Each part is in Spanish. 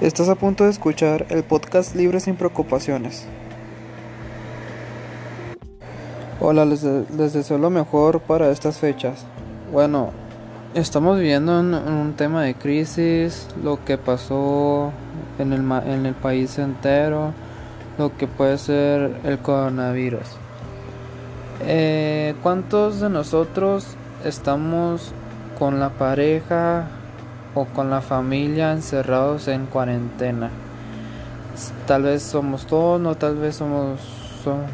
Estás a punto de escuchar el podcast Libre sin Preocupaciones. Hola, les, deseo lo mejor para estas fechas. Bueno, estamos viviendo en, un tema de crisis, lo que pasó en el, en el país entero, lo que puede ser el coronavirus. Eh, ¿Cuántos de nosotros estamos con la pareja o con la familia encerrados en cuarentena. Tal vez somos todos, no tal vez somos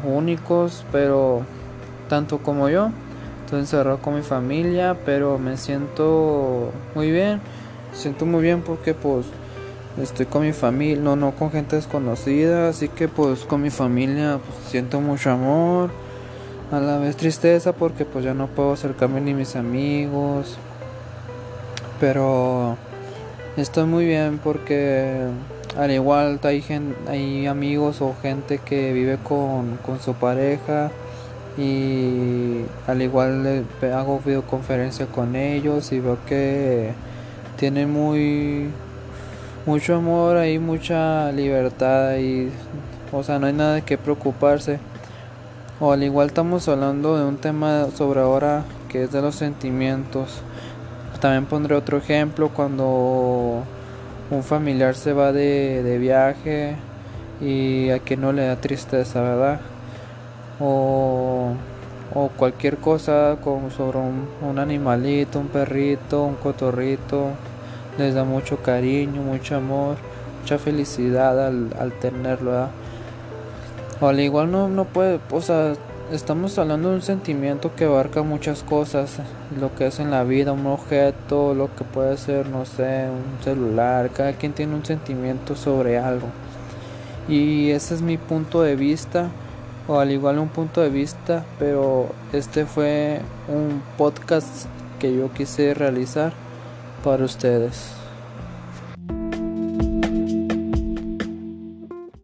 únicos, pero tanto como yo, estoy encerrado con mi familia, pero me siento muy bien. siento muy bien porque pues estoy con mi familia, no no con gente desconocida, así que pues con mi familia pues, siento mucho amor. A la vez tristeza porque pues ya no puedo acercarme ni mis amigos, pero estoy muy bien porque al igual hay, hay amigos o gente que vive con, su pareja y al igual hago videoconferencia con ellos y veo que tienen muy mucho amor y mucha libertad y o sea no hay nada de qué preocuparse. O al igual estamos hablando de un tema sobre ahora que es de los sentimientos también pondré otro ejemplo cuando un familiar se va de, viaje y a quien no le da tristeza, ¿verdad? O, cualquier cosa como sobre un, animalito, un perrito, un cotorrito, les da mucho cariño, mucho amor, mucha felicidad al, al tenerlo, ¿verdad? O al igual no, no puede, o sea, estamos hablando de un sentimiento que abarca muchas cosas, lo que es en la vida, un objeto, lo que puede ser, no sé, un celular, cada quien tiene un sentimiento sobre algo. Y ese es mi punto de vista, o al igual un punto de vista, pero este fue un podcast que yo quise realizar para ustedes.